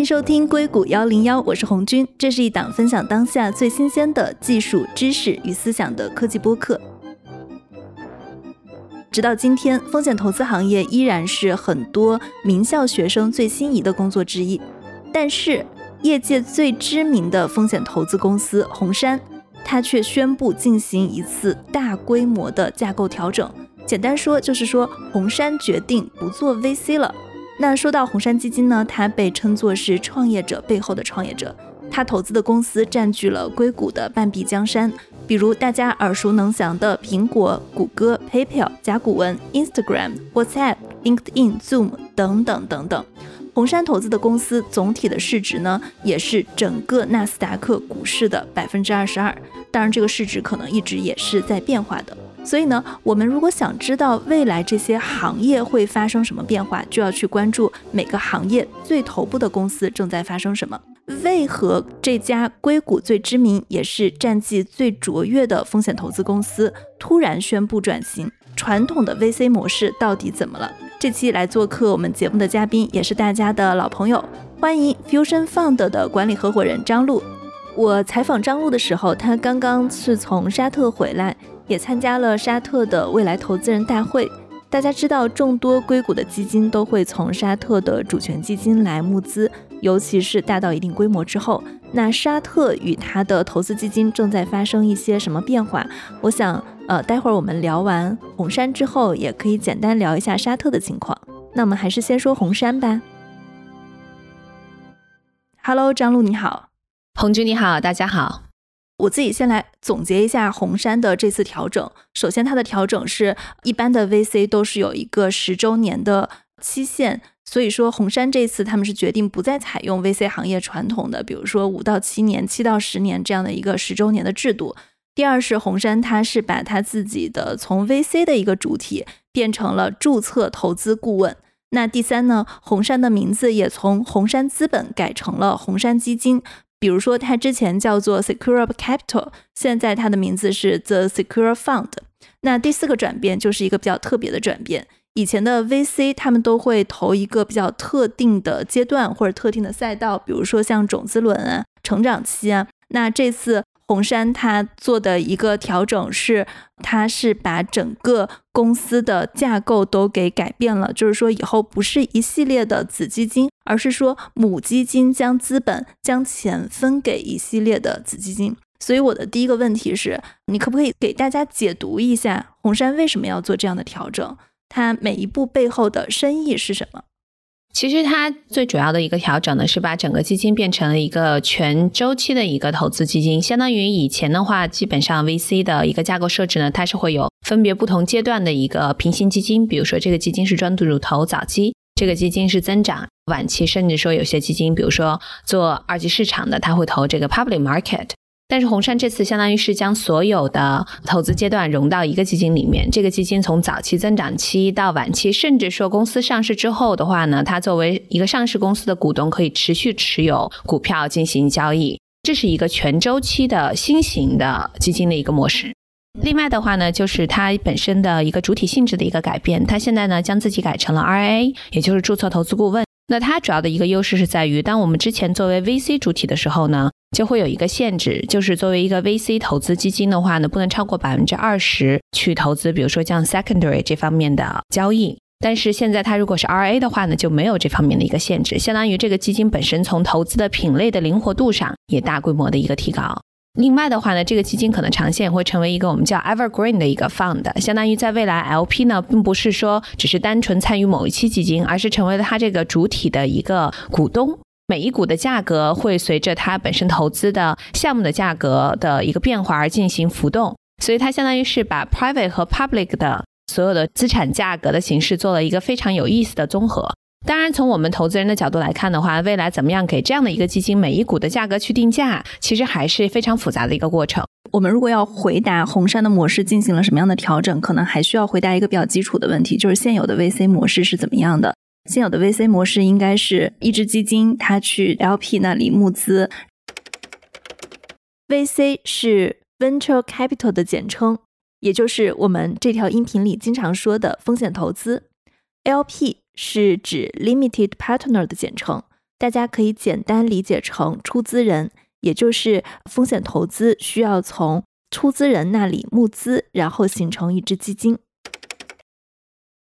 欢迎收听硅谷幺零幺，我是红军。这是一档分享当下最新鲜的技术知识与思想的科技播客。直到今天，风险投资行业依然是很多名校学生最心仪的工作之一。但是，业界最知名的风险投资公司红杉，它却宣布进行一次大规模的架构调整。简单说，就是说红杉决定不做 VC 了。那说到红杉基金呢，它被称作是创业者背后的创业者，它投资的公司占据了硅谷的半壁江山，比如大家耳熟能详的苹果、谷歌、PayPal、甲骨文、Instagram、WhatsApp、LinkedIn、Zoom 等等等等。红杉投资的公司总体的市值呢，也是整个纳斯达克股市的百分之二十二，当然这个市值可能一直也是在变化的。所以呢，我们如果想知道未来这些行业会发生什么变化，就要去关注每个行业最头部的公司正在发生什么。为何这家硅谷最知名也是战绩最卓越的风险投资公司突然宣布转型？传统的 VC 模式到底怎么了？这期来做客我们节目的嘉宾也是大家的老朋友，欢迎 Fusion Fund 的管理合伙人张璐。我采访张璐的时候，他刚刚是从沙特回来。也参加了沙特的未来投资人大会。大家知道，众多硅谷的基金都会从沙特的主权基金来募资，尤其是大到一定规模之后，那沙特与它的投资基金正在发生一些什么变化？我想，呃，待会儿我们聊完红杉之后，也可以简单聊一下沙特的情况。那我们还是先说红杉吧。Hello，张璐你好，红军你好，大家好。我自己先来总结一下红杉的这次调整。首先，它的调整是一般的 VC 都是有一个十周年的期限，所以说红杉这次他们是决定不再采用 VC 行业传统的，比如说五到七年、七到十年这样的一个十周年的制度。第二是红杉，它是把它自己的从 VC 的一个主体变成了注册投资顾问。那第三呢，红杉的名字也从红杉资本改成了红杉基金。比如说，它之前叫做 Secure Capital，现在它的名字是 The Secure Fund。那第四个转变就是一个比较特别的转变。以前的 VC 他们都会投一个比较特定的阶段或者特定的赛道，比如说像种子轮啊、成长期啊。那这次。红杉他做的一个调整是，他是把整个公司的架构都给改变了，就是说以后不是一系列的子基金，而是说母基金将资本将钱分给一系列的子基金。所以我的第一个问题是，你可不可以给大家解读一下红杉为什么要做这样的调整？它每一步背后的深意是什么？其实它最主要的一个调整呢，是把整个基金变成了一个全周期的一个投资基金。相当于以前的话，基本上 VC 的一个架构设置呢，它是会有分别不同阶段的一个平行基金。比如说，这个基金是专注投早期，这个基金是增长晚期，甚至说有些基金，比如说做二级市场的，它会投这个 public market。但是红杉这次相当于是将所有的投资阶段融到一个基金里面，这个基金从早期增长期到晚期，甚至说公司上市之后的话呢，它作为一个上市公司的股东，可以持续持有股票进行交易，这是一个全周期的新型的基金的一个模式。另外的话呢，就是它本身的一个主体性质的一个改变，它现在呢将自己改成了 RIA，也就是注册投资顾问。那它主要的一个优势是在于，当我们之前作为 VC 主体的时候呢，就会有一个限制，就是作为一个 VC 投资基金的话呢，不能超过百分之二十去投资，比如说像 secondary 这方面的交易。但是现在它如果是 RA 的话呢，就没有这方面的一个限制，相当于这个基金本身从投资的品类的灵活度上也大规模的一个提高。另外的话呢，这个基金可能长线会成为一个我们叫 evergreen 的一个 fund，相当于在未来 LP 呢，并不是说只是单纯参与某一期基金，而是成为了它这个主体的一个股东。每一股的价格会随着它本身投资的项目的价格的一个变化而进行浮动，所以它相当于是把 private 和 public 的所有的资产价格的形式做了一个非常有意思的综合。当然，从我们投资人的角度来看的话，未来怎么样给这样的一个基金每一股的价格去定价，其实还是非常复杂的一个过程。我们如果要回答红杉的模式进行了什么样的调整，可能还需要回答一个比较基础的问题，就是现有的 VC 模式是怎么样的？现有的 VC 模式应该是一支基金它去 LP 那里募资，VC 是 Venture Capital 的简称，也就是我们这条音频里经常说的风险投资，LP。是指 limited partner 的简称，大家可以简单理解成出资人，也就是风险投资需要从出资人那里募资，然后形成一支基金。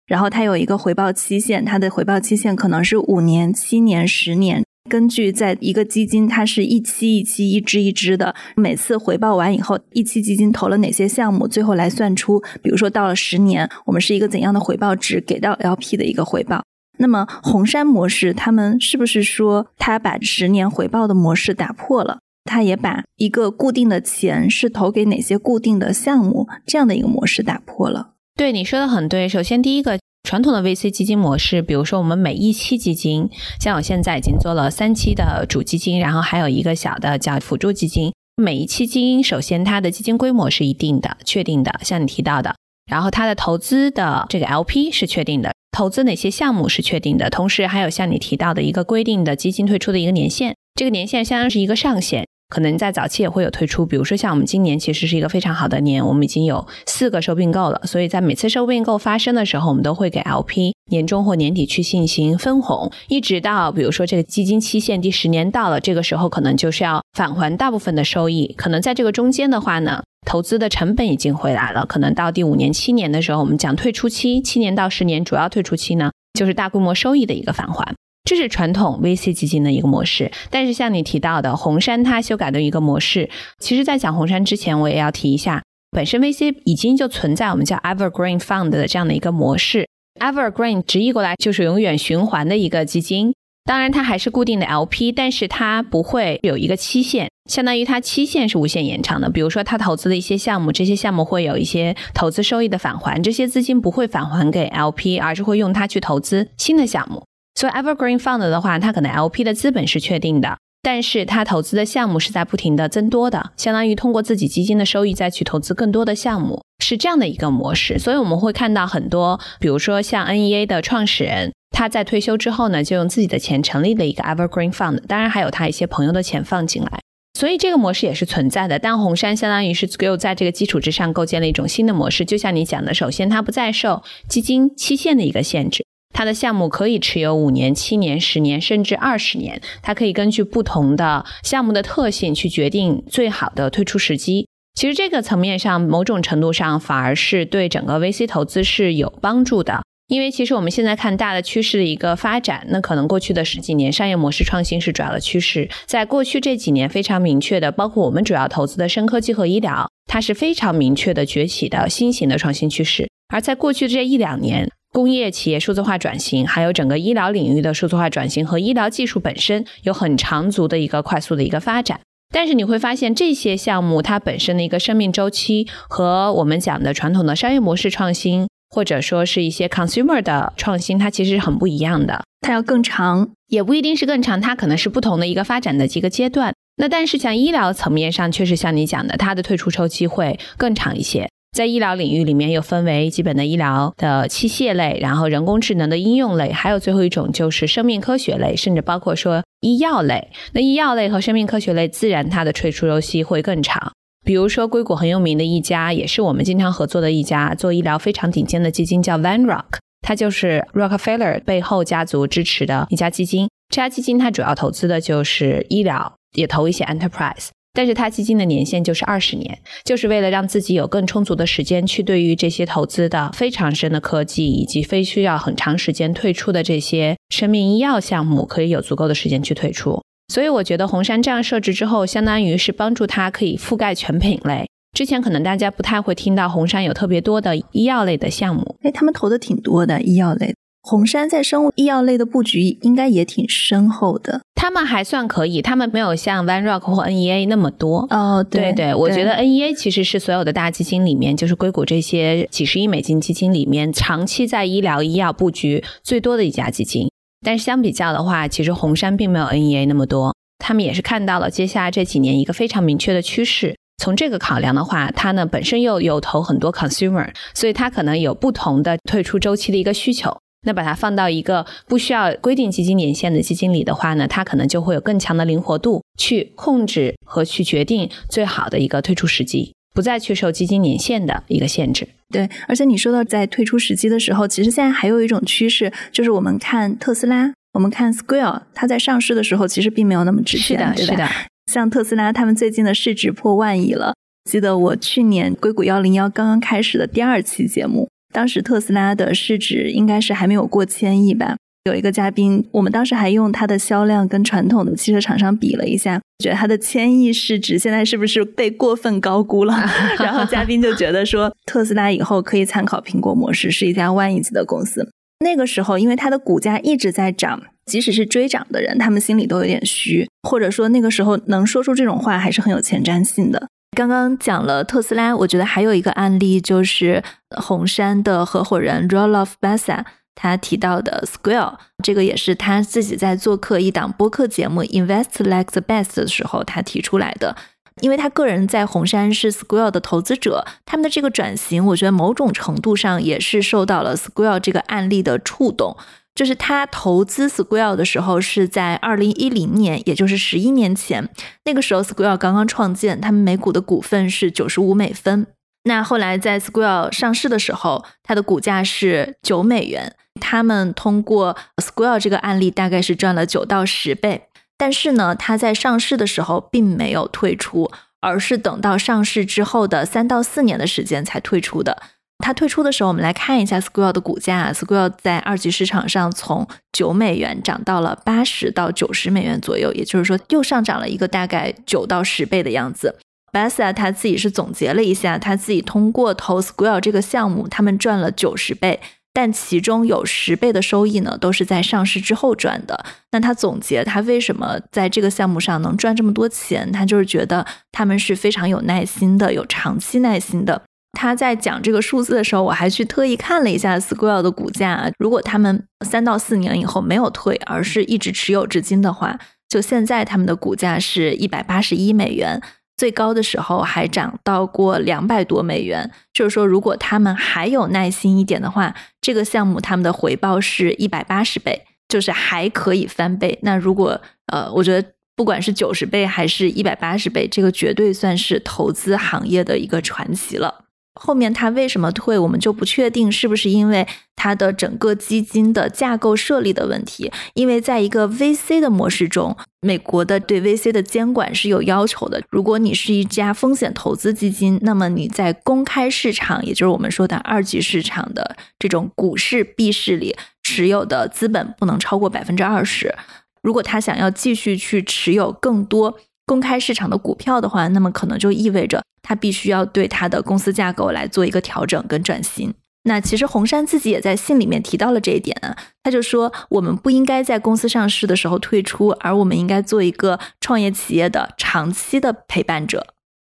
然后它有一个回报期限，它的回报期限可能是五年、七年、十年。根据在一个基金，它是一期一期、一支一支的，每次回报完以后，一期基金投了哪些项目，最后来算出，比如说到了十年，我们是一个怎样的回报值给到 LP 的一个回报。那么红杉模式，他们是不是说他把十年回报的模式打破了？他也把一个固定的钱是投给哪些固定的项目这样的一个模式打破了？对你说的很对。首先，第一个传统的 VC 基金模式，比如说我们每一期基金，像我现在已经做了三期的主基金，然后还有一个小的叫辅助基金。每一期基金，首先它的基金规模是一定的、确定的，像你提到的，然后它的投资的这个 LP 是确定的，投资哪些项目是确定的，同时还有像你提到的一个规定的基金退出的一个年限，这个年限相当于是一个上限。可能在早期也会有退出，比如说像我们今年其实是一个非常好的年，我们已经有四个收并购了，所以在每次收并购发生的时候，我们都会给 LP 年终或年底去进行分红，一直到比如说这个基金期限第十年到了，这个时候可能就是要返还大部分的收益。可能在这个中间的话呢，投资的成本已经回来了，可能到第五年、七年的时候，我们讲退出期，七年到十年主要退出期呢，就是大规模收益的一个返还。这是传统 VC 基金的一个模式，但是像你提到的红杉，它修改的一个模式，其实，在讲红杉之前，我也要提一下，本身 VC 已经就存在我们叫 Evergreen Fund 的这样的一个模式。Evergreen 直译过来就是永远循环的一个基金，当然它还是固定的 LP，但是它不会有一个期限，相当于它期限是无限延长的。比如说，它投资的一些项目，这些项目会有一些投资收益的返还，这些资金不会返还给 LP，而是会用它去投资新的项目。所以 Evergreen Fund 的话，它可能 LP 的资本是确定的，但是它投资的项目是在不停的增多的，相当于通过自己基金的收益再去投资更多的项目，是这样的一个模式。所以我们会看到很多，比如说像 NEA 的创始人，他在退休之后呢，就用自己的钱成立了一个 Evergreen Fund，当然还有他一些朋友的钱放进来，所以这个模式也是存在的。但红杉相当于是又在这个基础之上构建了一种新的模式，就像你讲的，首先它不再受基金期限的一个限制。它的项目可以持有五年、七年、十年，甚至二十年。它可以根据不同的项目的特性去决定最好的退出时机。其实这个层面上，某种程度上反而是对整个 VC 投资是有帮助的。因为其实我们现在看大的趋势的一个发展，那可能过去的十几年商业模式创新是主要的趋势。在过去这几年非常明确的，包括我们主要投资的深科技和医疗，它是非常明确的崛起的新型的创新趋势。而在过去这一两年，工业企业数字化转型，还有整个医疗领域的数字化转型和医疗技术本身有很长足的一个快速的一个发展。但是你会发现，这些项目它本身的一个生命周期和我们讲的传统的商业模式创新，或者说是一些 consumer 的创新，它其实是很不一样的。它要更长，也不一定是更长，它可能是不同的一个发展的几个阶段。那但是像医疗层面上，确实像你讲的，它的退出周期会更长一些。在医疗领域里面，又分为基本的医疗的器械类，然后人工智能的应用类，还有最后一种就是生命科学类，甚至包括说医药类。那医药类和生命科学类，自然它的退出周期会更长。比如说，硅谷很有名的一家，也是我们经常合作的一家做医疗非常顶尖的基金，叫 Van Rock，它就是 Rockefeller 背后家族支持的一家基金。这家基金它主要投资的就是医疗，也投一些 enterprise。但是它基金的年限就是二十年，就是为了让自己有更充足的时间去对于这些投资的非常深的科技以及非需要很长时间退出的这些生命医药项目，可以有足够的时间去退出。所以我觉得红杉这样设置之后，相当于是帮助它可以覆盖全品类。之前可能大家不太会听到红杉有特别多的医药类的项目，哎，他们投的挺多的医药类。红杉在生物医药类的布局应该也挺深厚的。他们还算可以，他们没有像 Van Rock 或 NEA 那么多。哦，对对，我觉得 NEA 其实是所有的大基金里面，就是硅谷这些几十亿美金基金里面，长期在医疗医药布局最多的一家基金。但是相比较的话，其实红杉并没有 NEA 那么多。他们也是看到了接下来这几年一个非常明确的趋势。从这个考量的话，它呢本身又有投很多 consumer，所以它可能有不同的退出周期的一个需求。那把它放到一个不需要规定基金年限的基金里的话呢，它可能就会有更强的灵活度，去控制和去决定最好的一个退出时机，不再去受基金年限的一个限制。对，而且你说到在退出时机的时候，其实现在还有一种趋势，就是我们看特斯拉，我们看 Square，它在上市的时候其实并没有那么值钱，是的，是的。像特斯拉，他们最近的市值破万亿了。记得我去年硅谷幺零幺刚刚开始的第二期节目，当时特斯拉的市值应该是还没有过千亿吧。有一个嘉宾，我们当时还用它的销量跟传统的汽车厂商比了一下，觉得它的千亿市值现在是不是被过分高估了？然后嘉宾就觉得说，特斯拉以后可以参考苹果模式，是一家万亿级的公司。那个时候，因为它的股价一直在涨，即使是追涨的人，他们心里都有点虚，或者说那个时候能说出这种话还是很有前瞻性的。刚刚讲了特斯拉，我觉得还有一个案例就是红杉的合伙人 Roloff Bassa 他提到的 Square，这个也是他自己在做客一档播客节目 Invest Like the Best 的时候他提出来的。因为他个人在红杉是 Square 的投资者，他们的这个转型，我觉得某种程度上也是受到了 Square 这个案例的触动。就是他投资 Square 的时候是在二零一零年，也就是十一年前。那个时候 Square 刚刚创建，他们每股的股份是九十五美分。那后来在 Square 上市的时候，它的股价是九美元。他们通过 Square 这个案例，大概是赚了九到十倍。但是呢，它在上市的时候并没有退出，而是等到上市之后的三到四年的时间才退出的。它退出的时候，我们来看一下 Square 的股价。Square 在二级市场上从九美元涨到了八十到九十美元左右，也就是说又上涨了一个大概九到十倍的样子。Bassa 他自己是总结了一下，他自己通过投 Square 这个项目，他们赚了九十倍，但其中有十倍的收益呢，都是在上市之后赚的。那他总结他为什么在这个项目上能赚这么多钱，他就是觉得他们是非常有耐心的，有长期耐心的。他在讲这个数字的时候，我还去特意看了一下 Square 的股价。如果他们三到四年以后没有退，而是一直持有至今的话，就现在他们的股价是一百八十一美元，最高的时候还涨到过两百多美元。就是说，如果他们还有耐心一点的话，这个项目他们的回报是一百八十倍，就是还可以翻倍。那如果呃，我觉得不管是九十倍还是一百八十倍，这个绝对算是投资行业的一个传奇了。后面他为什么退，我们就不确定是不是因为他的整个基金的架构设立的问题。因为在一个 VC 的模式中，美国的对 VC 的监管是有要求的。如果你是一家风险投资基金，那么你在公开市场，也就是我们说的二级市场的这种股市 B 市里持有的资本不能超过百分之二十。如果他想要继续去持有更多。公开市场的股票的话，那么可能就意味着他必须要对他的公司架构来做一个调整跟转型。那其实红杉自己也在信里面提到了这一点啊，他就说我们不应该在公司上市的时候退出，而我们应该做一个创业企业的长期的陪伴者。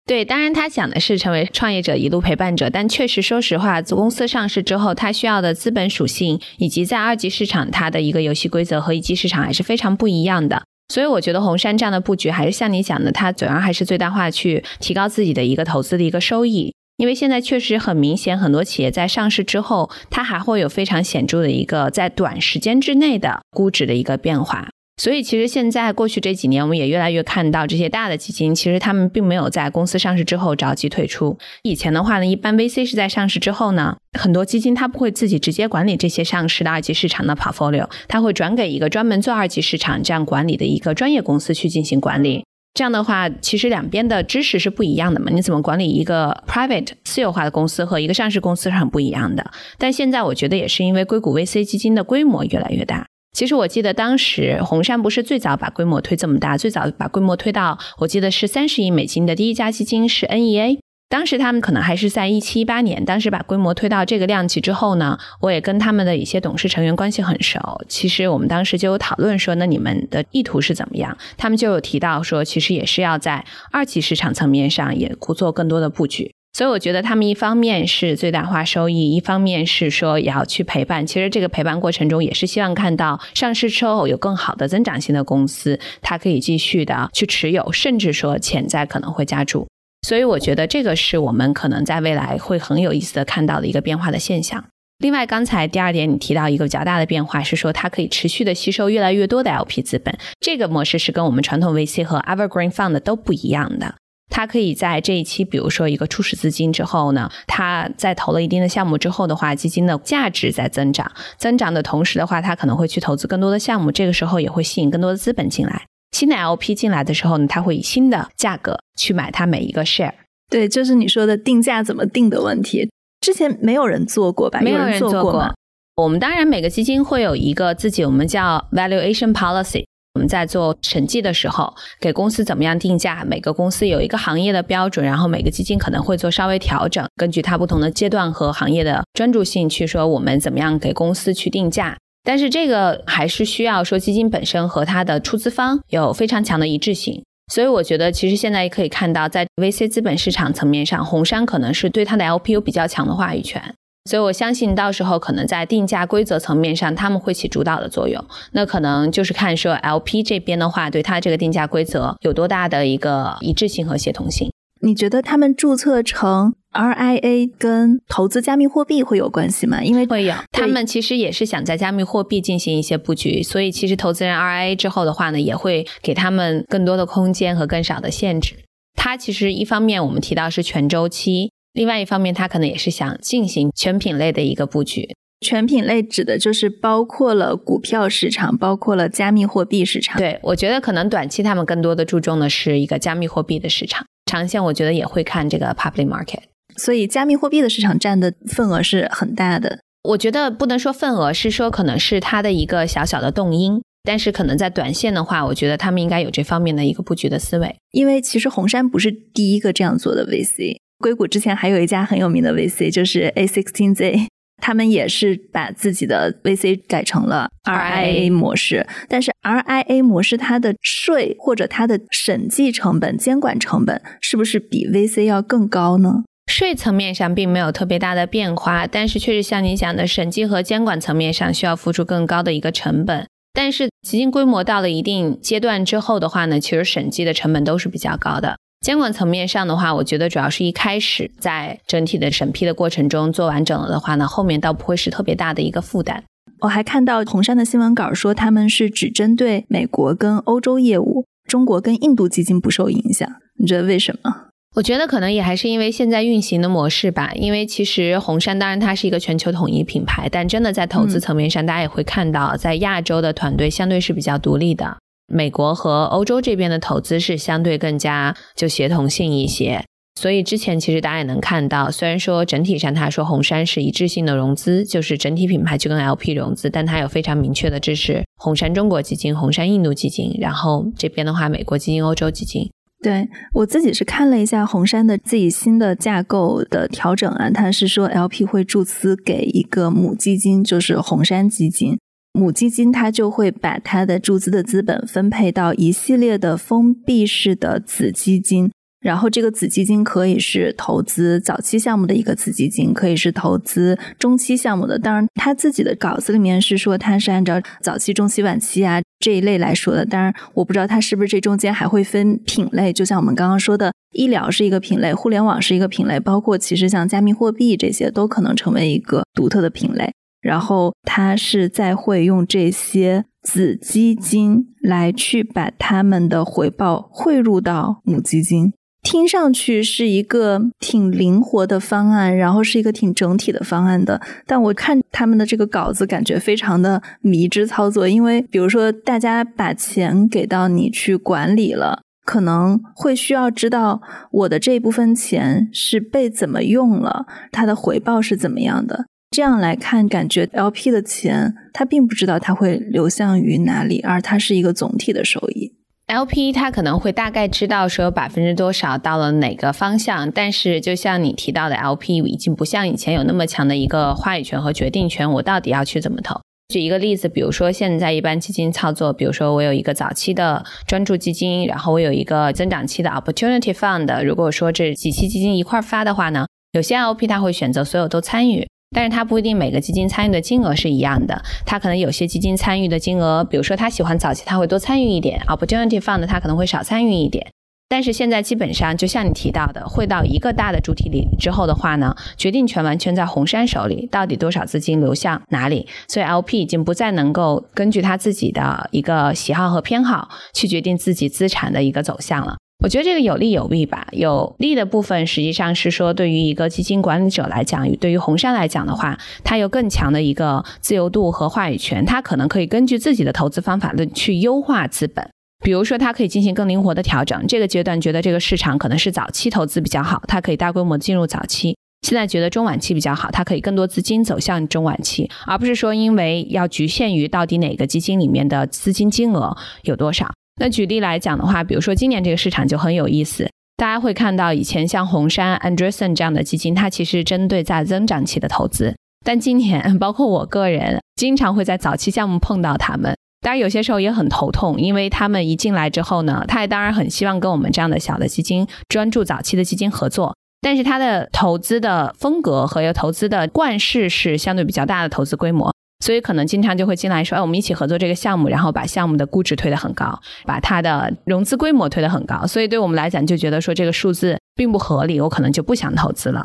对，当然他讲的是成为创业者一路陪伴者，但确实说实话，公司上市之后，它需要的资本属性以及在二级市场它的一个游戏规则和一级市场还是非常不一样的。所以我觉得红杉这样的布局还是像你讲的，它主要还是最大化去提高自己的一个投资的一个收益。因为现在确实很明显，很多企业在上市之后，它还会有非常显著的一个在短时间之内的估值的一个变化。所以，其实现在过去这几年，我们也越来越看到这些大的基金，其实他们并没有在公司上市之后着急退出。以前的话呢，一般 VC 是在上市之后呢，很多基金它不会自己直接管理这些上市的二级市场的 portfolio，它会转给一个专门做二级市场这样管理的一个专业公司去进行管理。这样的话，其实两边的知识是不一样的嘛？你怎么管理一个 private 私有化的公司和一个上市公司是很不一样的。但现在我觉得也是因为硅谷 VC 基金的规模越来越大。其实我记得当时红杉不是最早把规模推这么大，最早把规模推到我记得是三十亿美金的第一家基金是 NEA。当时他们可能还是在一七一八年，当时把规模推到这个量级之后呢，我也跟他们的一些董事成员关系很熟。其实我们当时就有讨论说，那你们的意图是怎么样？他们就有提到说，其实也是要在二级市场层面上也做更多的布局。所以我觉得他们一方面是最大化收益，一方面是说也要去陪伴。其实这个陪伴过程中，也是希望看到上市之后有更好的增长性的公司，它可以继续的去持有，甚至说潜在可能会加注。所以我觉得这个是我们可能在未来会很有意思的看到的一个变化的现象。另外，刚才第二点你提到一个比较大的变化是说，它可以持续的吸收越来越多的 LP 资本，这个模式是跟我们传统 VC 和 Evergreen Fund 都不一样的。他可以在这一期，比如说一个初始资金之后呢，他在投了一定的项目之后的话，基金的价值在增长，增长的同时的话，他可能会去投资更多的项目，这个时候也会吸引更多的资本进来。新的 LP 进来的时候呢，他会以新的价格去买他每一个 share。对，就是你说的定价怎么定的问题，之前没有人做过吧？没有人做过。我们当然每个基金会有一个自己，我们叫 valuation policy。我们在做审计的时候，给公司怎么样定价？每个公司有一个行业的标准，然后每个基金可能会做稍微调整，根据它不同的阶段和行业的专注性去说我们怎么样给公司去定价。但是这个还是需要说基金本身和它的出资方有非常强的一致性。所以我觉得，其实现在也可以看到，在 VC 资本市场层面上，红杉可能是对它的 LP 有比较强的话语权。所以我相信，到时候可能在定价规则层面上，他们会起主导的作用。那可能就是看说 LP 这边的话，对它这个定价规则有多大的一个一致性和协同性。你觉得他们注册成 RIA 跟投资加密货币会有关系吗？因为会有，他们其实也是想在加密货币进行一些布局，所以其实投资人 RIA 之后的话呢，也会给他们更多的空间和更少的限制。它其实一方面我们提到是全周期。另外一方面，他可能也是想进行全品类的一个布局。全品类指的就是包括了股票市场，包括了加密货币市场。对，我觉得可能短期他们更多的注重的是一个加密货币的市场，长线我觉得也会看这个 public market。所以，加密货币的市场占的份额是很大的。我觉得不能说份额，是说可能是它的一个小小的动因。但是可能在短线的话，我觉得他们应该有这方面的一个布局的思维。因为其实红杉不是第一个这样做的 VC。硅谷之前还有一家很有名的 VC，就是 A16Z，他们也是把自己的 VC 改成了 RIA 模式。但是 RIA 模式它的税或者它的审计成本、监管成本是不是比 VC 要更高呢？税层面上并没有特别大的变化，但是确实像你讲的，审计和监管层面上需要付出更高的一个成本。但是基金规模到了一定阶段之后的话呢，其实审计的成本都是比较高的。监管层面上的话，我觉得主要是一开始在整体的审批的过程中做完整了的话呢，后面倒不会是特别大的一个负担。我还看到红杉的新闻稿说，他们是只针对美国跟欧洲业务，中国跟印度基金不受影响。你觉得为什么？我觉得可能也还是因为现在运行的模式吧。因为其实红杉当然它是一个全球统一品牌，但真的在投资层面上，大家也会看到，在亚洲的团队相对是比较独立的。美国和欧洲这边的投资是相对更加就协同性一些，所以之前其实大家也能看到，虽然说整体上他说红杉是一致性的融资，就是整体品牌去跟 LP 融资，但它有非常明确的支持红杉中国基金、红杉印度基金，然后这边的话美国基金、欧洲基金。对我自己是看了一下红杉的自己新的架构的调整啊，它是说 LP 会注资给一个母基金，就是红杉基金。母基金它就会把它的注资的资本分配到一系列的封闭式的子基金，然后这个子基金可以是投资早期项目的一个子基金，可以是投资中期项目的。当然，他自己的稿子里面是说他是按照早期、中期、晚期啊这一类来说的。当然，我不知道他是不是这中间还会分品类，就像我们刚刚说的，医疗是一个品类，互联网是一个品类，包括其实像加密货币这些都可能成为一个独特的品类。然后他是在会用这些子基金来去把他们的回报汇入到母基金，听上去是一个挺灵活的方案，然后是一个挺整体的方案的。但我看他们的这个稿子，感觉非常的迷之操作，因为比如说大家把钱给到你去管理了，可能会需要知道我的这一部分钱是被怎么用了，它的回报是怎么样的。这样来看，感觉 LP 的钱他并不知道它会流向于哪里，而它是一个总体的收益。LP 他可能会大概知道说有百分之多少到了哪个方向，但是就像你提到的，LP 已经不像以前有那么强的一个话语权和决定权。我到底要去怎么投？举一个例子，比如说现在一般基金操作，比如说我有一个早期的专注基金，然后我有一个增长期的 Opportunity Fund。如果说这几期基金一块发的话呢，有些 LP 他会选择所有都参与。但是它不一定每个基金参与的金额是一样的，它可能有些基金参与的金额，比如说他喜欢早期，他会多参与一点；Opportunity Fund 他可能会少参与一点。但是现在基本上就像你提到的，汇到一个大的主体里之后的话呢，决定权完全在红杉手里，到底多少资金流向哪里，所以 LP 已经不再能够根据他自己的一个喜好和偏好去决定自己资产的一个走向了。我觉得这个有利有弊吧。有利的部分实际上是说，对于一个基金管理者来讲，对于红杉来讲的话，它有更强的一个自由度和话语权，它可能可以根据自己的投资方法论去优化资本。比如说，它可以进行更灵活的调整。这个阶段觉得这个市场可能是早期投资比较好，它可以大规模进入早期。现在觉得中晚期比较好，它可以更多资金走向中晚期，而不是说因为要局限于到底哪个基金里面的资金金额有多少。那举例来讲的话，比如说今年这个市场就很有意思，大家会看到以前像红杉、Andreessen 这样的基金，它其实针对在增长期的投资，但今年包括我个人经常会在早期项目碰到他们，当然有些时候也很头痛，因为他们一进来之后呢，他也当然很希望跟我们这样的小的基金专注早期的基金合作，但是他的投资的风格和投资的惯势是相对比较大的投资规模。所以可能经常就会进来说，哎，我们一起合作这个项目，然后把项目的估值推得很高，把它的融资规模推得很高。所以对我们来讲，就觉得说这个数字并不合理，我可能就不想投资了。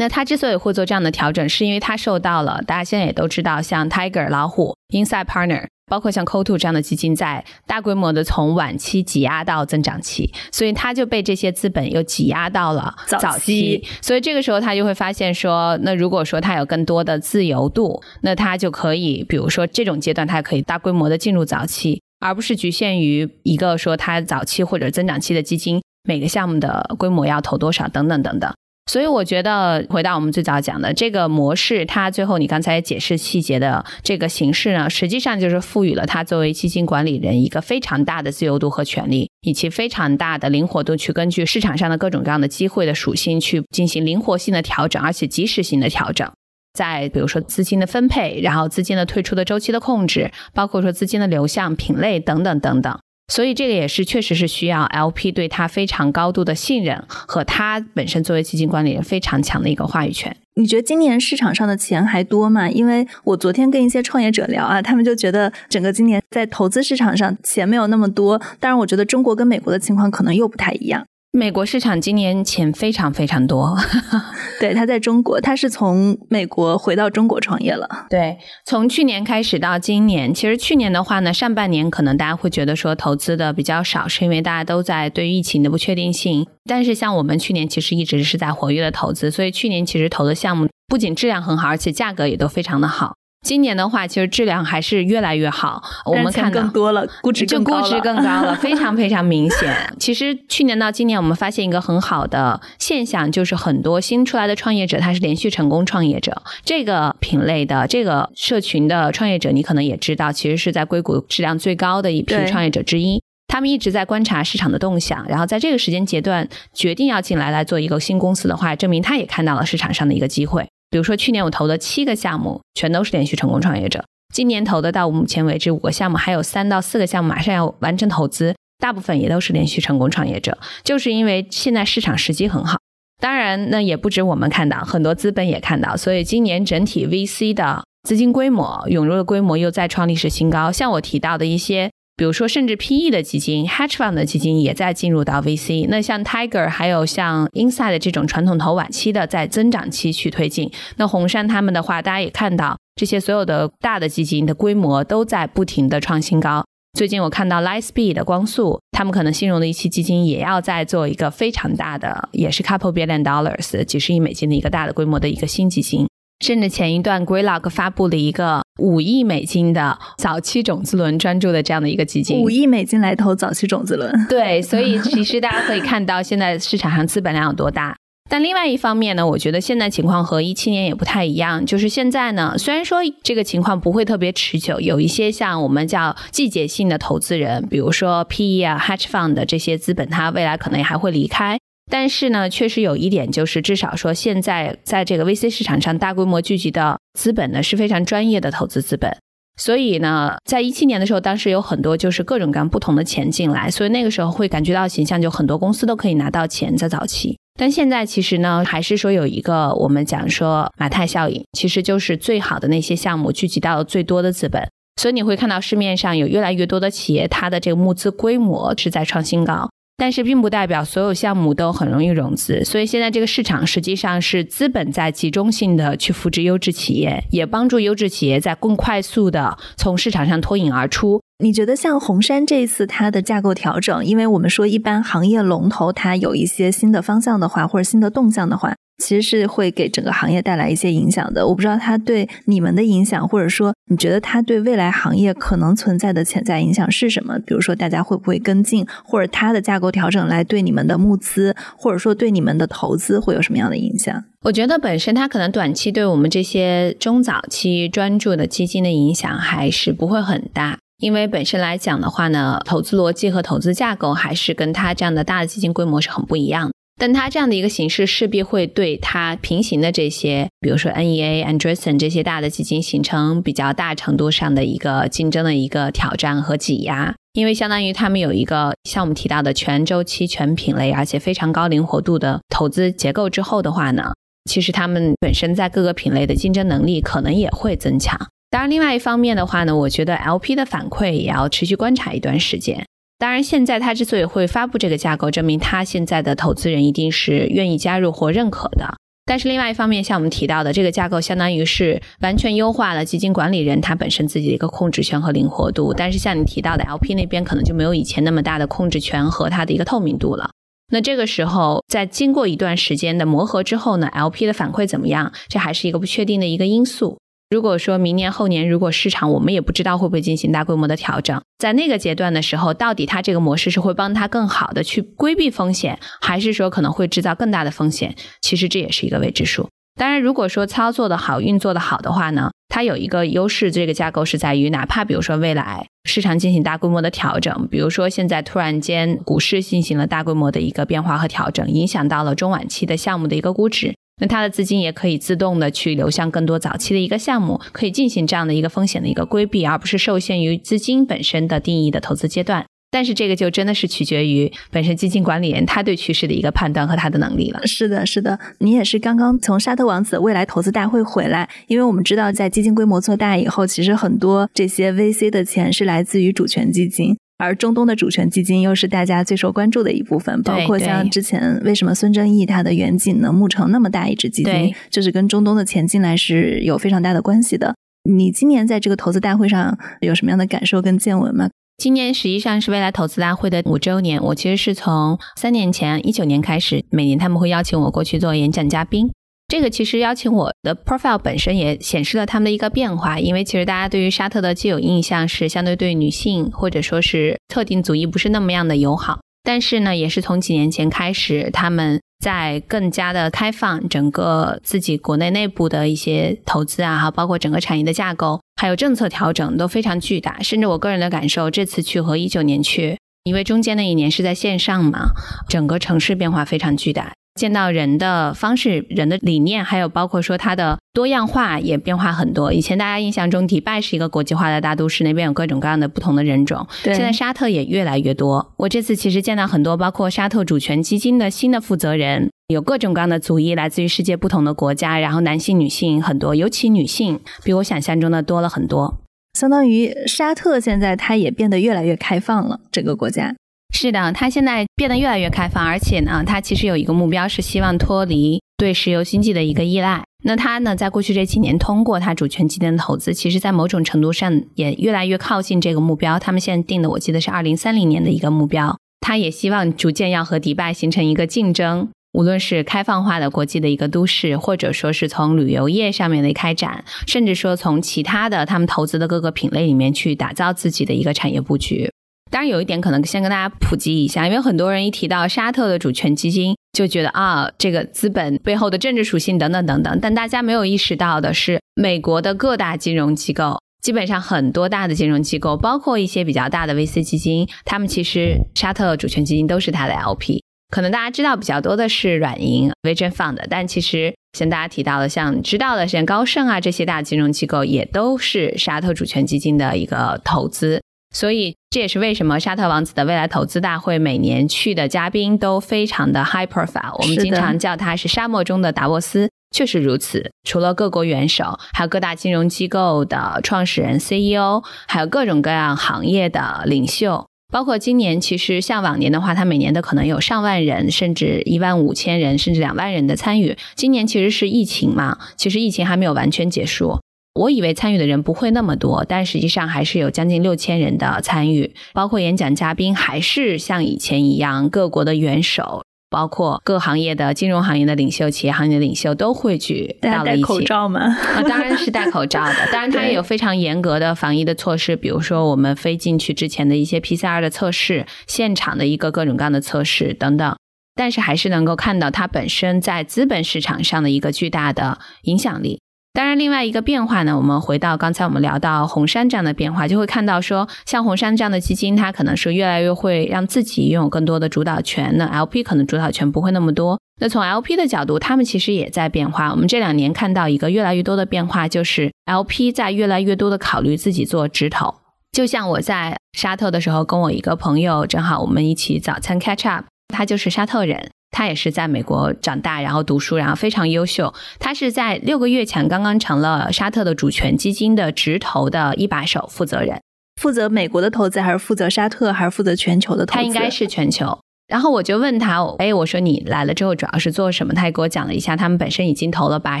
那他之所以会做这样的调整，是因为他受到了大家现在也都知道，像 Tiger 老虎、Inside Partner。包括像 c o t o 这样的基金，在大规模的从晚期挤压到增长期，所以它就被这些资本又挤压到了早期。所以这个时候他就会发现说，那如果说他有更多的自由度，那他就可以，比如说这种阶段，他可以大规模的进入早期，而不是局限于一个说他早期或者增长期的基金，每个项目的规模要投多少等等等等。所以我觉得，回到我们最早讲的这个模式，它最后你刚才解释细节的这个形式呢，实际上就是赋予了它作为基金管理人一个非常大的自由度和权利，以及非常大的灵活度，去根据市场上的各种各样的机会的属性去进行灵活性的调整，而且及时性的调整。在比如说资金的分配，然后资金的退出的周期的控制，包括说资金的流向、品类等等等等。所以这个也是确实是需要 LP 对他非常高度的信任和他本身作为基金管理人非常强的一个话语权。你觉得今年市场上的钱还多吗？因为我昨天跟一些创业者聊啊，他们就觉得整个今年在投资市场上钱没有那么多。当然，我觉得中国跟美国的情况可能又不太一样。美国市场今年钱非常非常多，对，他在中国，他是从美国回到中国创业了。对，从去年开始到今年，其实去年的话呢，上半年可能大家会觉得说投资的比较少，是因为大家都在对疫情的不确定性。但是像我们去年其实一直是在活跃的投资，所以去年其实投的项目不仅质量很好，而且价格也都非常的好。今年的话，其实质量还是越来越好。我们看更多了，估值就估值更高了，非常非常明显。其实去年到今年，我们发现一个很好的现象，就是很多新出来的创业者，他是连续成功创业者。这个品类的这个社群的创业者，你可能也知道，其实是在硅谷质量最高的一批创业者之一。他们一直在观察市场的动向，然后在这个时间阶段决定要进来来做一个新公司的话，证明他也看到了市场上的一个机会。比如说，去年我投的七个项目全都是连续成功创业者。今年投的到目前为止五个项目，还有三到四个项目马上要完成投资，大部分也都是连续成功创业者。就是因为现在市场时机很好，当然那也不止我们看到，很多资本也看到，所以今年整体 VC 的资金规模涌入的规模又再创历史新高。像我提到的一些。比如说，甚至 PE 的基金、Hedge Fund 的基金也在进入到 VC。那像 Tiger 还有像 Inside 这种传统投晚期的，在增长期去推进。那红杉他们的话，大家也看到，这些所有的大的基金的规模都在不停的创新高。最近我看到 Lightspeed 的光速，他们可能新融的一期基金也要在做一个非常大的，也是 couple billion dollars 几十亿美金的一个大的规模的一个新基金。甚至前一段 Greylock 发布了一个五亿美金的早期种子轮专注的这样的一个基金，五亿美金来投早期种子轮。对，所以其实大家可以看到现在市场上资本量有多大。但另外一方面呢，我觉得现在情况和一七年也不太一样，就是现在呢，虽然说这个情况不会特别持久，有一些像我们叫季节性的投资人，比如说 PE 啊、Hedge Fund 的这些资本，它未来可能也还会离开。但是呢，确实有一点，就是至少说，现在在这个 VC 市场上大规模聚集的资本呢，是非常专业的投资资本。所以呢，在一七年的时候，当时有很多就是各种各样不同的钱进来，所以那个时候会感觉到形象，就很多公司都可以拿到钱在早期。但现在其实呢，还是说有一个我们讲说马太效应，其实就是最好的那些项目聚集到了最多的资本，所以你会看到市面上有越来越多的企业，它的这个募资规模是在创新高。但是并不代表所有项目都很容易融资，所以现在这个市场实际上是资本在集中性的去扶植优质企业，也帮助优质企业在更快速的从市场上脱颖而出，你觉得像红杉这一次它的架构调整，因为我们说一般行业龙头它有一些新的方向的话，或者新的动向的话。其实是会给整个行业带来一些影响的。我不知道它对你们的影响，或者说你觉得它对未来行业可能存在的潜在影响是什么？比如说大家会不会跟进，或者它的架构调整来对你们的募资，或者说对你们的投资会有什么样的影响？我觉得本身它可能短期对我们这些中早期专注的基金的影响还是不会很大，因为本身来讲的话呢，投资逻辑和投资架构还是跟它这样的大的基金规模是很不一样的。但它这样的一个形式势必会对它平行的这些，比如说 NEA、Andreessen 这些大的基金形成比较大程度上的一个竞争的一个挑战和挤压，因为相当于他们有一个像我们提到的全周期、全品类，而且非常高灵活度的投资结构之后的话呢，其实他们本身在各个品类的竞争能力可能也会增强。当然，另外一方面的话呢，我觉得 LP 的反馈也要持续观察一段时间。当然，现在他之所以会发布这个架构，证明他现在的投资人一定是愿意加入或认可的。但是另外一方面，像我们提到的，这个架构相当于是完全优化了基金管理人他本身自己的一个控制权和灵活度。但是像你提到的，LP 那边可能就没有以前那么大的控制权和它的一个透明度了。那这个时候，在经过一段时间的磨合之后呢，LP 的反馈怎么样？这还是一个不确定的一个因素。如果说明年后年，如果市场我们也不知道会不会进行大规模的调整，在那个阶段的时候，到底它这个模式是会帮它更好的去规避风险，还是说可能会制造更大的风险？其实这也是一个未知数。当然，如果说操作的好、运作的好的话呢，它有一个优势，这个架构是在于，哪怕比如说未来市场进行大规模的调整，比如说现在突然间股市进行了大规模的一个变化和调整，影响到了中晚期的项目的一个估值。那它的资金也可以自动的去流向更多早期的一个项目，可以进行这样的一个风险的一个规避，而不是受限于资金本身的定义的投资阶段。但是这个就真的是取决于本身基金管理人他对趋势的一个判断和他的能力了。是的，是的，你也是刚刚从沙特王子未来投资大会回来，因为我们知道在基金规模做大以后，其实很多这些 VC 的钱是来自于主权基金。而中东的主权基金又是大家最受关注的一部分，包括像之前为什么孙正义他的远景能募成那么大一支基金，就是跟中东的钱进来是有非常大的关系的。你今年在这个投资大会上有什么样的感受跟见闻吗？今年实际上是未来投资大会的五周年，我其实是从三年前一九年开始，每年他们会邀请我过去做演讲嘉宾。这个其实邀请我的 profile 本身也显示了他们的一个变化，因为其实大家对于沙特的既有印象是相对对女性或者说是特定族裔不是那么样的友好，但是呢，也是从几年前开始，他们在更加的开放整个自己国内内部的一些投资啊，哈，包括整个产业的架构，还有政策调整都非常巨大，甚至我个人的感受，这次去和一九年去，因为中间那一年是在线上嘛，整个城市变化非常巨大。见到人的方式、人的理念，还有包括说它的多样化也变化很多。以前大家印象中迪拜是一个国际化的大都市，那边有各种各样的不同的人种。现在沙特也越来越多。我这次其实见到很多，包括沙特主权基金的新的负责人，有各种各样的族裔，来自于世界不同的国家。然后男性、女性很多，尤其女性比我想象中的多了很多。相当于沙特现在它也变得越来越开放了，整个国家。是的，它现在变得越来越开放，而且呢，它其实有一个目标是希望脱离对石油经济的一个依赖。那它呢，在过去这几年通过它主权基金的投资，其实在某种程度上也越来越靠近这个目标。他们现在定的，我记得是二零三零年的一个目标。它也希望逐渐要和迪拜形成一个竞争，无论是开放化的国际的一个都市，或者说是从旅游业上面的开展，甚至说从其他的他们投资的各个品类里面去打造自己的一个产业布局。当然有一点可能先跟大家普及一下，因为很多人一提到沙特的主权基金，就觉得啊，这个资本背后的政治属性等等等等。但大家没有意识到的是，美国的各大金融机构，基本上很多大的金融机构，包括一些比较大的 VC 基金，他们其实沙特主权基金都是它的 LP。可能大家知道比较多的是软银 Vision Fund，但其实像大家提到的，像知道的像高盛啊这些大金融机构，也都是沙特主权基金的一个投资。所以这也是为什么沙特王子的未来投资大会每年去的嘉宾都非常的 high profile，我们经常叫他是沙漠中的达沃斯，确实如此。除了各国元首，还有各大金融机构的创始人 CEO，还有各种各样行业的领袖，包括今年其实像往年的话，他每年都可能有上万人，甚至一万五千人，甚至两万人的参与。今年其实是疫情嘛，其实疫情还没有完全结束。我以为参与的人不会那么多，但实际上还是有将近六千人的参与，包括演讲嘉宾还是像以前一样，各国的元首，包括各行业的金融行业的领袖、企业行业的领袖都汇聚到了一起。戴口罩吗？啊，当然是戴口罩的。当然，它也有非常严格的防疫的措施，比如说我们飞进去之前的一些 PCR 的测试，现场的一个各种各样的测试等等。但是还是能够看到它本身在资本市场上的一个巨大的影响力。当然，另外一个变化呢，我们回到刚才我们聊到红杉这样的变化，就会看到说，像红杉这样的基金，它可能是越来越会让自己拥有更多的主导权。那 LP 可能主导权不会那么多。那从 LP 的角度，他们其实也在变化。我们这两年看到一个越来越多的变化，就是 LP 在越来越多的考虑自己做直投。就像我在沙特的时候，跟我一个朋友正好我们一起早餐 catch up。他就是沙特人，他也是在美国长大，然后读书，然后非常优秀。他是在六个月前刚刚成了沙特的主权基金的直投的一把手负责人，负责美国的投资，还是负责沙特，还是负责全球的投资？他应该是全球。然后我就问他，哎，我说你来了之后主要是做什么？他也给我讲了一下，他们本身已经投了八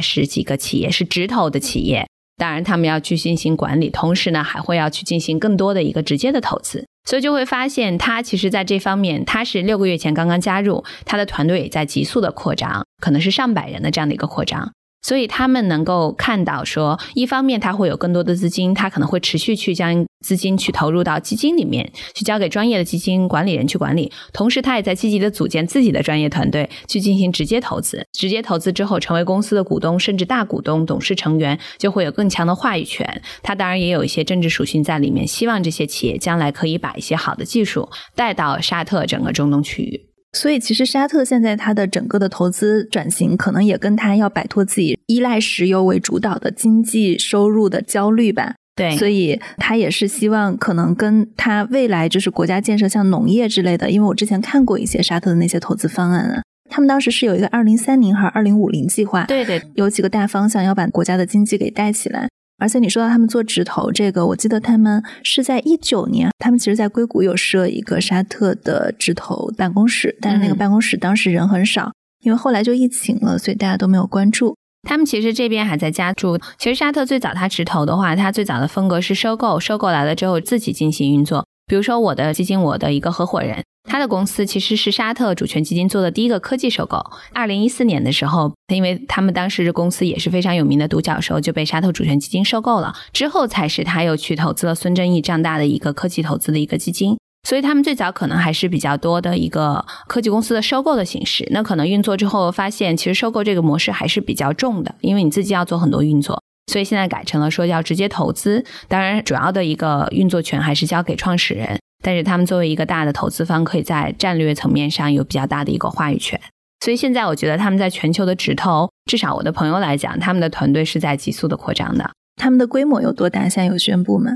十几个企业，是直投的企业。当然，他们要去进行管理，同时呢，还会要去进行更多的一个直接的投资。所以就会发现，他其实在这方面，他是六个月前刚刚加入，他的团队也在急速的扩张，可能是上百人的这样的一个扩张。所以他们能够看到，说一方面他会有更多的资金，他可能会持续去将资金去投入到基金里面，去交给专业的基金管理人去管理。同时，他也在积极的组建自己的专业团队，去进行直接投资。直接投资之后，成为公司的股东，甚至大股东、董事成员，就会有更强的话语权。他当然也有一些政治属性在里面，希望这些企业将来可以把一些好的技术带到沙特整个中东区域。所以，其实沙特现在它的整个的投资转型，可能也跟它要摆脱自己依赖石油为主导的经济收入的焦虑吧。对，所以他也是希望可能跟他未来就是国家建设，像农业之类的。因为我之前看过一些沙特的那些投资方案啊，他们当时是有一个二零三零还是二零五零计划，对对，有几个大方向要把国家的经济给带起来。而且你说到他们做直投这个，我记得他们是在一九年，他们其实在硅谷有设一个沙特的直投办公室，但是那个办公室当时人很少，因为后来就疫情了，所以大家都没有关注。他们其实这边还在加注。其实沙特最早它直投的话，它最早的风格是收购，收购来了之后自己进行运作。比如说我的基金，我的一个合伙人。他的公司其实是沙特主权基金做的第一个科技收购。二零一四年的时候，因为他们当时公司也是非常有名的独角兽，就被沙特主权基金收购了。之后才是他又去投资了孙正义这样大的一个科技投资的一个基金。所以他们最早可能还是比较多的一个科技公司的收购的形式。那可能运作之后发现，其实收购这个模式还是比较重的，因为你自己要做很多运作。所以现在改成了说要直接投资。当然，主要的一个运作权还是交给创始人。但是他们作为一个大的投资方，可以在战略层面上有比较大的一个话语权。所以现在我觉得他们在全球的直投，至少我的朋友来讲，他们的团队是在急速的扩张的。他们的规模有多大？现在有宣布吗？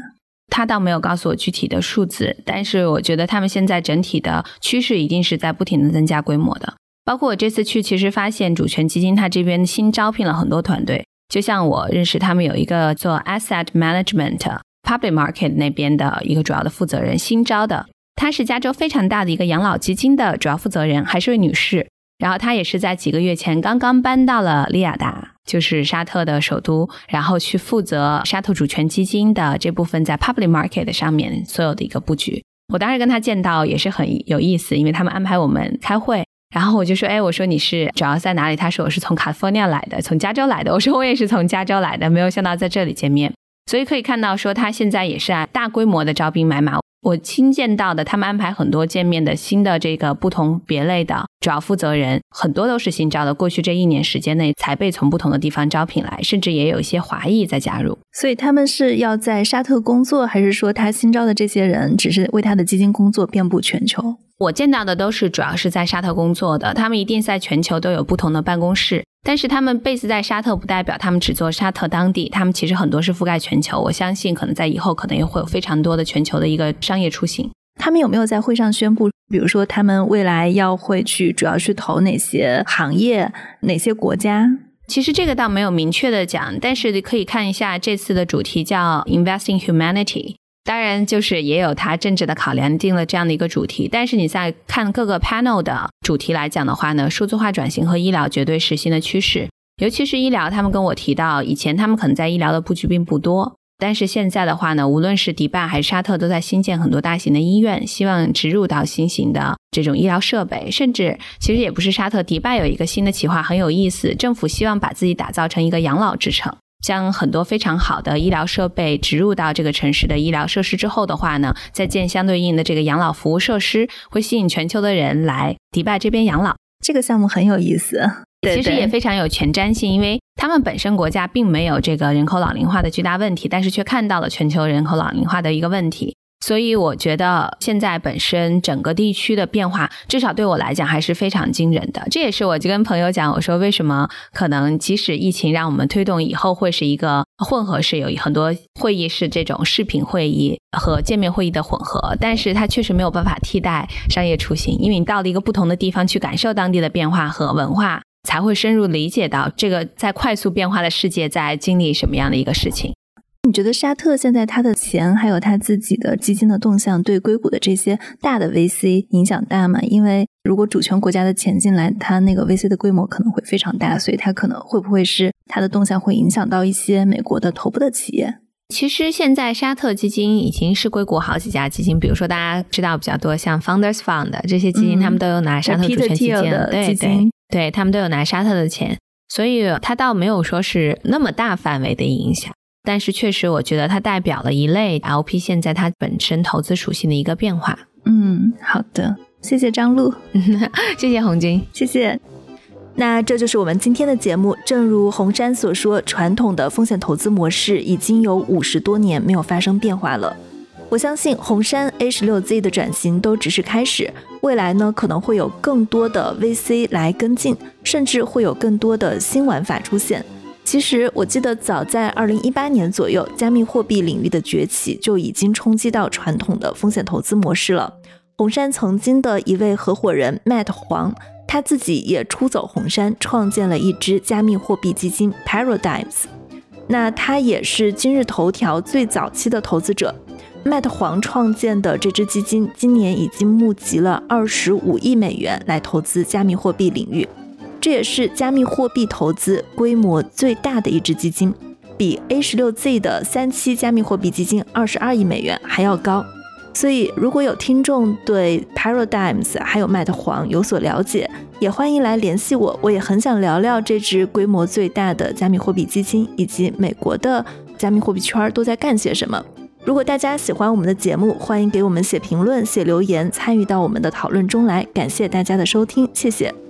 他倒没有告诉我具体的数字，但是我觉得他们现在整体的趋势一定是在不停的增加规模的。包括我这次去，其实发现主权基金它这边新招聘了很多团队，就像我认识他们有一个做 asset management。Public Market 那边的一个主要的负责人，新招的，她是加州非常大的一个养老基金的主要负责人，还是位女士。然后她也是在几个月前刚刚搬到了利雅达，就是沙特的首都，然后去负责沙特主权基金的这部分在 Public Market 上面所有的一个布局。我当时跟她见到也是很有意思，因为他们安排我们开会，然后我就说，哎，我说你是主要在哪里？他说我是从 California 来的，从加州来的。我说我也是从加州来的，没有想到在这里见面。所以可以看到，说他现在也是啊大规模的招兵买马。我亲见到的，他们安排很多见面的新的这个不同别类的主要负责人，很多都是新招的。过去这一年时间内，才被从不同的地方招聘来，甚至也有一些华裔在加入。所以他们是要在沙特工作，还是说他新招的这些人只是为他的基金工作，遍布全球？我见到的都是主要是在沙特工作的，他们一定在全球都有不同的办公室。但是他们 base 在沙特，不代表他们只做沙特当地，他们其实很多是覆盖全球。我相信，可能在以后可能也会有非常多的全球的一个商业出行。他们有没有在会上宣布，比如说他们未来要会去主要去投哪些行业、哪些国家？其实这个倒没有明确的讲，但是可以看一下这次的主题叫 Investing Humanity。当然，就是也有它政治的考量，定了这样的一个主题。但是你在看各个 panel 的主题来讲的话呢，数字化转型和医疗绝对是新的趋势。尤其是医疗，他们跟我提到，以前他们可能在医疗的布局并不多，但是现在的话呢，无论是迪拜还是沙特，都在新建很多大型的医院，希望植入到新型的这种医疗设备。甚至其实也不是沙特，迪拜有一个新的企划很有意思，政府希望把自己打造成一个养老之城。将很多非常好的医疗设备植入到这个城市的医疗设施之后的话呢，再建相对应的这个养老服务设施，会吸引全球的人来迪拜这边养老。这个项目很有意思，其实也非常有前瞻性，因为他们本身国家并没有这个人口老龄化的巨大问题，但是却看到了全球人口老龄化的一个问题。所以我觉得现在本身整个地区的变化，至少对我来讲还是非常惊人的。这也是我就跟朋友讲，我说为什么可能即使疫情让我们推动以后会是一个混合式，有很多会议是这种视频会议和见面会议的混合，但是它确实没有办法替代商业出行，因为你到了一个不同的地方去感受当地的变化和文化，才会深入理解到这个在快速变化的世界在经历什么样的一个事情。你觉得沙特现在他的钱还有他自己的基金的动向，对硅谷的这些大的 VC 影响大吗？因为如果主权国家的钱进来，他那个 VC 的规模可能会非常大，所以他可能会不会是他的动向会影响到一些美国的头部的企业？其实现在沙特基金已经是硅谷好几家基金，比如说大家知道比较多像 Founders Fund 这些基金，他们都有拿沙特主权基金，对对对，他们都有拿沙特的钱，所以它倒没有说是那么大范围的影响。但是确实，我觉得它代表了一类 LP 现在它本身投资属性的一个变化。嗯，好的，谢谢张璐，谢谢红军，谢谢。那这就是我们今天的节目。正如红山所说，传统的风险投资模式已经有五十多年没有发生变化了。我相信红杉 A 十六 Z 的转型都只是开始，未来呢可能会有更多的 VC 来跟进，甚至会有更多的新玩法出现。其实我记得，早在二零一八年左右，加密货币领域的崛起就已经冲击到传统的风险投资模式了。红杉曾经的一位合伙人 Matt 黄，他自己也出走红杉，创建了一支加密货币基金 Paradigm。那他也是今日头条最早期的投资者。Matt 黄创建的这支基金，今年已经募集了二十五亿美元来投资加密货币领域。这也是加密货币投资规模最大的一支基金，比 A 十六 Z 的三期加密货币基金二十二亿美元还要高。所以，如果有听众对 Paradigms 还有麦特黄有所了解，也欢迎来联系我。我也很想聊聊这支规模最大的加密货币基金，以及美国的加密货币圈都在干些什么。如果大家喜欢我们的节目，欢迎给我们写评论、写留言，参与到我们的讨论中来。感谢大家的收听，谢谢。